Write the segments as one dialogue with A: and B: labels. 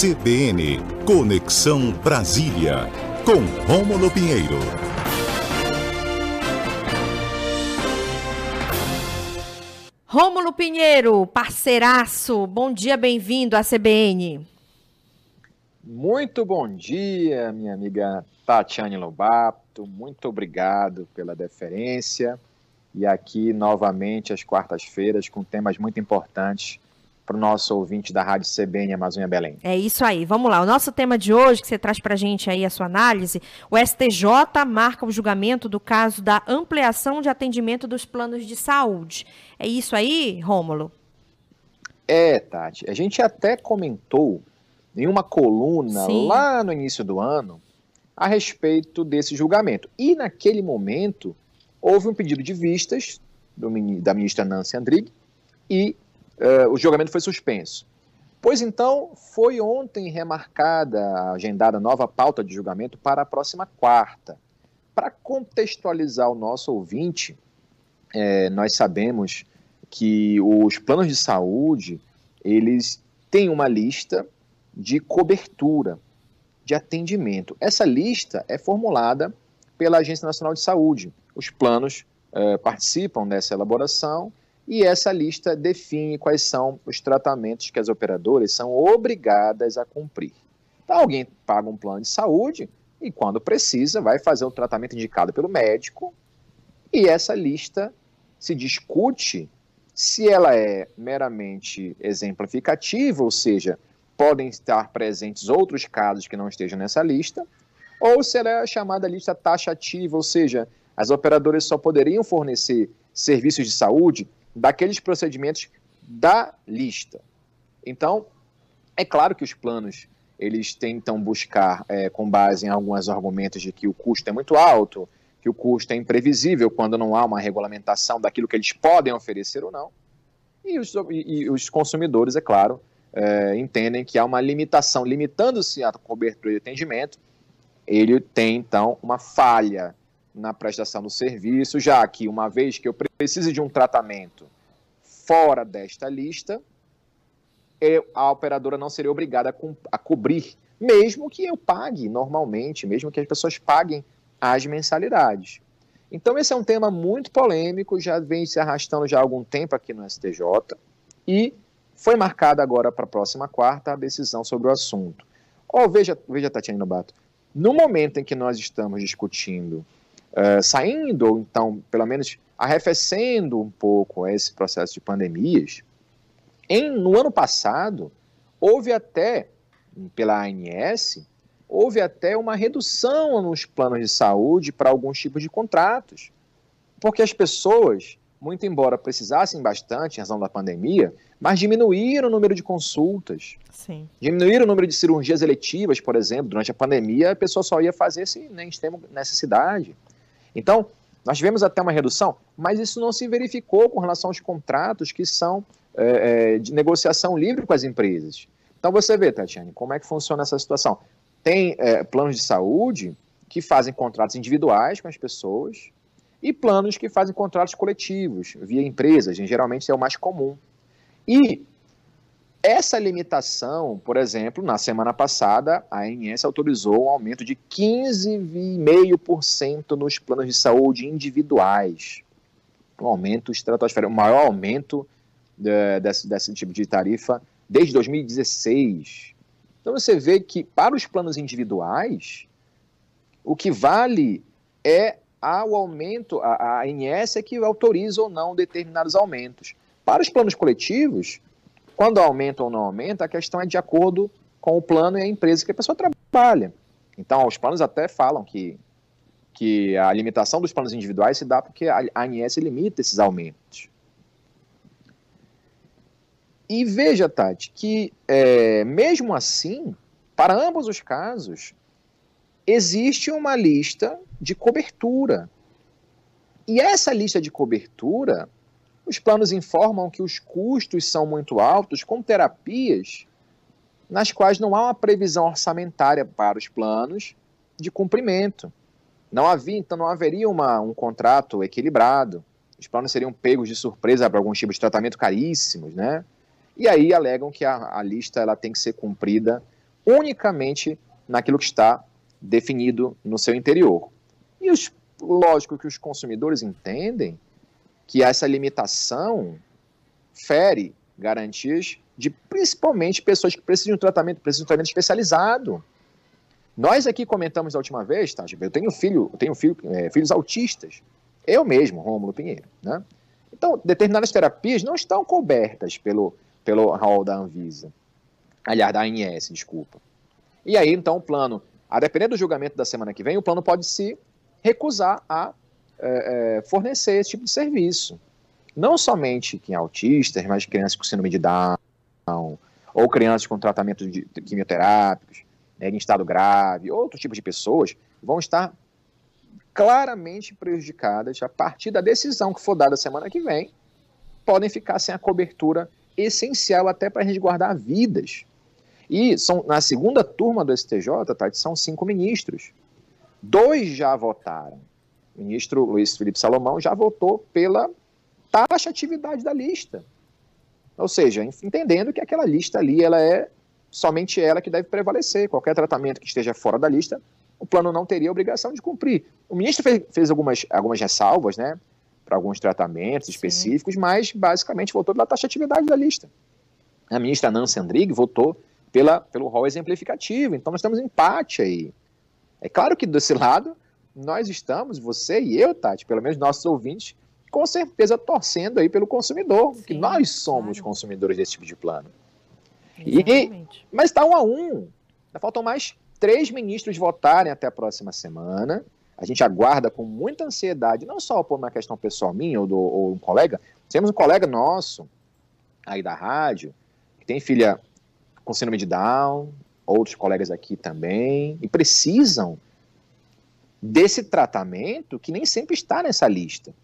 A: CBN Conexão Brasília, com Rômulo Pinheiro.
B: Rômulo Pinheiro, parceiraço, bom dia, bem-vindo à CBN.
C: Muito bom dia, minha amiga Tatiane Lobato, muito obrigado pela deferência. E aqui novamente às quartas-feiras com temas muito importantes para o nosso ouvinte da Rádio CBN Amazônia Belém.
B: É isso aí, vamos lá. O nosso tema de hoje, que você traz para a gente aí a sua análise, o STJ marca o julgamento do caso da ampliação de atendimento dos planos de saúde. É isso aí, Rômulo?
C: É, Tati. A gente até comentou em uma coluna Sim. lá no início do ano a respeito desse julgamento. E naquele momento houve um pedido de vistas do, da ministra Nancy Andrighi e uh, o julgamento foi suspenso. Pois então, foi ontem remarcada, agendada nova pauta de julgamento para a próxima quarta. Para contextualizar o nosso ouvinte, é, nós sabemos que os planos de saúde, eles têm uma lista de cobertura, de atendimento. Essa lista é formulada pela Agência Nacional de Saúde. Os planos é, participam dessa elaboração e essa lista define quais são os tratamentos que as operadoras são obrigadas a cumprir. Então, alguém paga um plano de saúde e, quando precisa, vai fazer um tratamento indicado pelo médico, e essa lista se discute se ela é meramente exemplificativa, ou seja, podem estar presentes outros casos que não estejam nessa lista, ou se ela é chamada lista taxativa, ou seja, as operadoras só poderiam fornecer serviços de saúde daqueles procedimentos da lista. Então, é claro que os planos eles tentam buscar, é, com base em alguns argumentos de que o custo é muito alto, que o custo é imprevisível quando não há uma regulamentação daquilo que eles podem oferecer ou não. E os, e, os consumidores, é claro, é, entendem que há uma limitação, limitando-se a cobertura de atendimento, ele tem então uma falha na prestação do serviço, já que uma vez que eu precise de um tratamento fora desta lista, eu, a operadora não seria obrigada a, a cobrir, mesmo que eu pague normalmente, mesmo que as pessoas paguem as mensalidades. Então esse é um tema muito polêmico, já vem se arrastando já há algum tempo aqui no STJ e foi marcada agora para a próxima quarta a decisão sobre o assunto. Oh, veja, veja Tatiana Nobato, no momento em que nós estamos discutindo, uh, saindo, ou então, pelo menos arrefecendo um pouco esse processo de pandemias, em, no ano passado, houve até, pela ANS, houve até uma redução nos planos de saúde para alguns tipos de contratos. Porque as pessoas, muito embora precisassem bastante em razão da pandemia, mas diminuíram o número de consultas. Sim. Diminuíram o número de cirurgias eletivas, por exemplo. Durante a pandemia, a pessoa só ia fazer se nem extrema necessidade. Então, nós tivemos até uma redução, mas isso não se verificou com relação aos contratos que são é, é, de negociação livre com as empresas. Então você vê, Tatiane, como é que funciona essa situação. Tem é, planos de saúde que fazem contratos individuais com as pessoas e planos que fazem contratos coletivos, via empresas, geralmente é o mais comum. E essa limitação, por exemplo, na semana passada, a ANS autorizou um aumento de 15,5% nos planos de saúde individuais. Um aumento estratosférico, o maior aumento de, desse, desse tipo de tarifa desde 2016. Então você vê que para os planos individuais, o que vale é o aumento, a, a ANS é que autoriza ou não determinados aumentos. Para os planos coletivos, quando aumenta ou não aumenta, a questão é de acordo com o plano e a empresa que a pessoa trabalha. Então, os planos até falam que, que a limitação dos planos individuais se dá porque a ANS limita esses aumentos. E veja, Tati, que é, mesmo assim, para ambos os casos, existe uma lista de cobertura. E essa lista de cobertura os planos informam que os custos são muito altos com terapias nas quais não há uma previsão orçamentária para os planos de cumprimento. Não havia, então não haveria uma, um contrato equilibrado. Os planos seriam pegos de surpresa para alguns tipos de tratamento caríssimos, né? E aí alegam que a, a lista ela tem que ser cumprida unicamente naquilo que está definido no seu interior. E os, lógico que os consumidores entendem que essa limitação fere garantias de principalmente pessoas que precisam de um tratamento, precisam de um tratamento especializado. Nós aqui comentamos da última vez, tá? Eu tenho filho, eu tenho filho, é, filhos autistas. Eu mesmo, Rômulo Pinheiro, né? Então, determinadas terapias não estão cobertas pelo, pelo rol da Anvisa. Aliás, da ANS, desculpa. E aí, então, o plano, a depender do julgamento da semana que vem, o plano pode se recusar a é, é, fornecer esse tipo de serviço. Não somente quem é autista, mas crianças com síndrome de Down, ou crianças com tratamento de quimioterápicos, né, em estado grave, outros tipos de pessoas, vão estar claramente prejudicadas a partir da decisão que for dada semana que vem, podem ficar sem a cobertura essencial até para resguardar vidas. E são, na segunda turma do STJ, Tati, são cinco ministros. Dois já votaram. O ministro Luiz Felipe Salomão já votou pela taxatividade da lista. Ou seja, entendendo que aquela lista ali, ela é somente ela que deve prevalecer. Qualquer tratamento que esteja fora da lista, o plano não teria obrigação de cumprir. O ministro fez, fez algumas, algumas ressalvas, né, para alguns tratamentos específicos, Sim. mas basicamente votou pela taxatividade da lista. A ministra Nancy Andrighi votou pela, pelo rol exemplificativo, então nós temos empate aí. É claro que desse lado, nós estamos, você e eu, Tati, pelo menos nossos ouvintes, com certeza torcendo aí pelo consumidor, Sim, que nós somos claro. consumidores desse tipo de plano. E, mas está um a um. Faltam mais três ministros votarem até a próxima semana. A gente aguarda com muita ansiedade, não só por uma questão pessoal minha ou, do, ou um colega, temos um colega nosso aí da rádio, que tem filha com síndrome de Down, outros colegas aqui também, e precisam desse tratamento que nem sempre está nessa lista.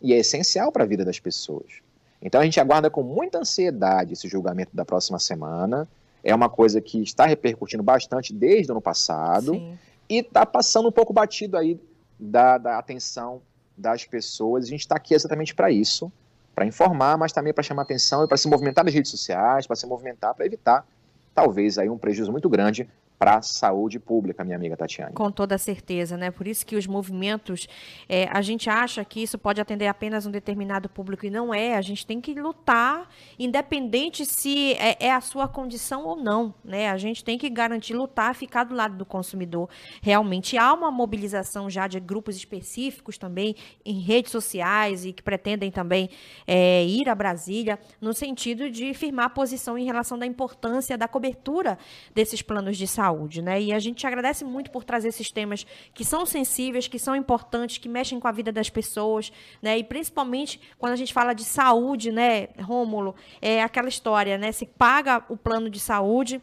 C: E é essencial para a vida das pessoas. Então a gente aguarda com muita ansiedade esse julgamento da próxima semana. É uma coisa que está repercutindo bastante desde o ano passado Sim. e está passando um pouco batido aí da, da atenção das pessoas. A gente está aqui exatamente para isso, para informar, mas também para chamar atenção e para se movimentar nas redes sociais, para se movimentar para evitar talvez aí um prejuízo muito grande para a saúde pública, minha amiga Tatiane.
B: Com toda certeza, né? Por isso que os movimentos, é, a gente acha que isso pode atender apenas um determinado público e não é. A gente tem que lutar, independente se é, é, a sua condição ou não, né? A gente tem que garantir lutar, ficar do lado do consumidor. Realmente há uma mobilização já de grupos específicos também em redes sociais e que pretendem também é, ir a Brasília no sentido de firmar posição em relação da importância da cobertura desses planos de saúde saúde, né? E a gente agradece muito por trazer esses temas que são sensíveis, que são importantes, que mexem com a vida das pessoas, né? E principalmente quando a gente fala de saúde, né, Rômulo, é aquela história, né? Se paga o plano de saúde,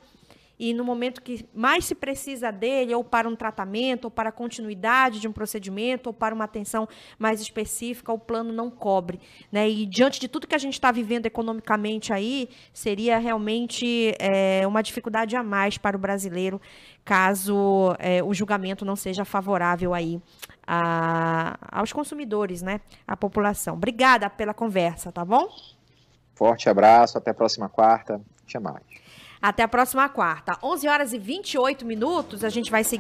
B: e no momento que mais se precisa dele, ou para um tratamento, ou para a continuidade de um procedimento, ou para uma atenção mais específica, o plano não cobre. Né? E diante de tudo que a gente está vivendo economicamente aí, seria realmente é, uma dificuldade a mais para o brasileiro, caso é, o julgamento não seja favorável aí a, aos consumidores, né? à população. Obrigada pela conversa, tá bom?
C: Forte abraço, até a próxima quarta. Te mais.
B: Até a próxima quarta. 11 horas e 28 minutos, a gente vai seguir.